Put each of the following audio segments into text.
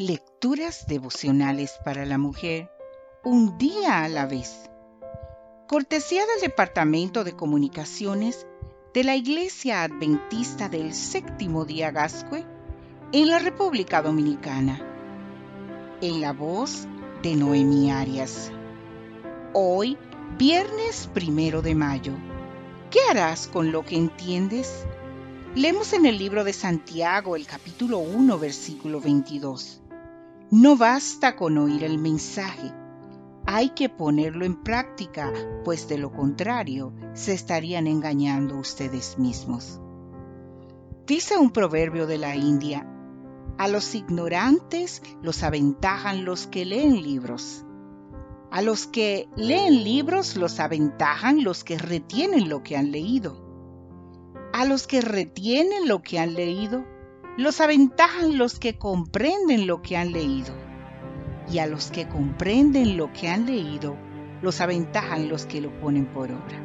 Lecturas devocionales para la mujer, un día a la vez. Cortesía del Departamento de Comunicaciones de la Iglesia Adventista del Séptimo Día Gascue en la República Dominicana. En la voz de Noemi Arias. Hoy, viernes primero de mayo. ¿Qué harás con lo que entiendes? Leemos en el libro de Santiago el capítulo 1 versículo 22. No basta con oír el mensaje, hay que ponerlo en práctica, pues de lo contrario se estarían engañando ustedes mismos. Dice un proverbio de la India, a los ignorantes los aventajan los que leen libros. A los que leen libros los aventajan los que retienen lo que han leído. A los que retienen lo que han leído los aventajan los que comprenden lo que han leído. Y a los que comprenden lo que han leído, los aventajan los que lo ponen por obra.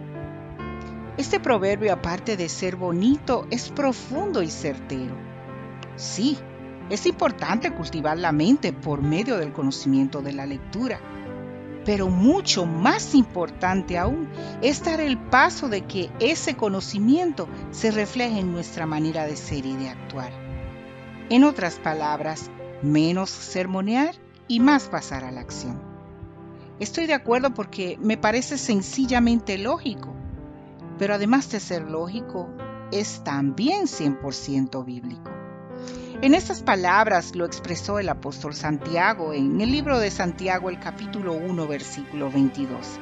Este proverbio, aparte de ser bonito, es profundo y certero. Sí, es importante cultivar la mente por medio del conocimiento de la lectura, pero mucho más importante aún es dar el paso de que ese conocimiento se refleje en nuestra manera de ser y de actuar. En otras palabras, menos sermonear y más pasar a la acción. Estoy de acuerdo porque me parece sencillamente lógico, pero además de ser lógico, es también 100% bíblico. En estas palabras lo expresó el apóstol Santiago en el libro de Santiago el capítulo 1 versículo 22.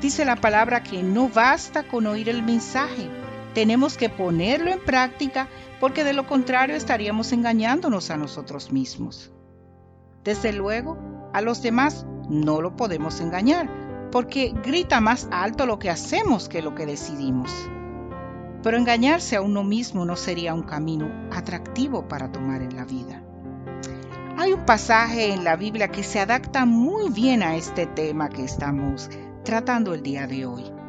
Dice la palabra que no basta con oír el mensaje, tenemos que ponerlo en práctica porque de lo contrario estaríamos engañándonos a nosotros mismos. Desde luego, a los demás no lo podemos engañar porque grita más alto lo que hacemos que lo que decidimos. Pero engañarse a uno mismo no sería un camino atractivo para tomar en la vida. Hay un pasaje en la Biblia que se adapta muy bien a este tema que estamos tratando el día de hoy.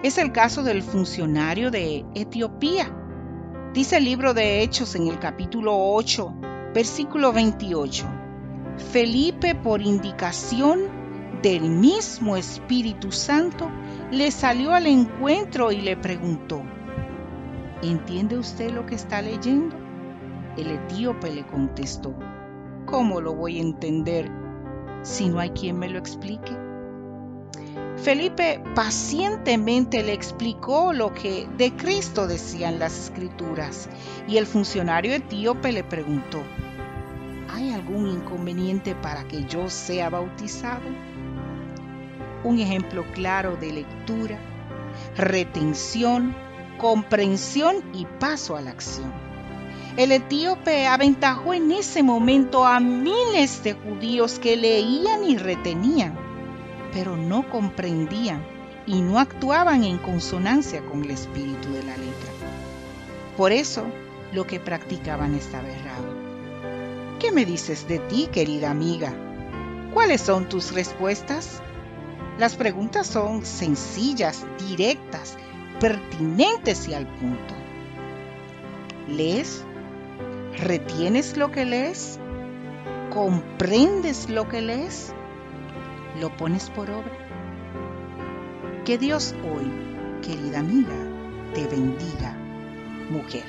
Es el caso del funcionario de Etiopía. Dice el libro de Hechos en el capítulo 8, versículo 28. Felipe, por indicación del mismo Espíritu Santo, le salió al encuentro y le preguntó, ¿entiende usted lo que está leyendo? El etíope le contestó, ¿cómo lo voy a entender si no hay quien me lo explique? Felipe pacientemente le explicó lo que de Cristo decían las escrituras y el funcionario etíope le preguntó, ¿hay algún inconveniente para que yo sea bautizado? Un ejemplo claro de lectura, retención, comprensión y paso a la acción. El etíope aventajó en ese momento a miles de judíos que leían y retenían pero no comprendían y no actuaban en consonancia con el espíritu de la letra. Por eso, lo que practicaban estaba errado. ¿Qué me dices de ti, querida amiga? ¿Cuáles son tus respuestas? Las preguntas son sencillas, directas, pertinentes y al punto. ¿Lees? ¿Retienes lo que lees? ¿Comprendes lo que lees? Lo pones por obra. Que Dios hoy, querida amiga, te bendiga, mujer.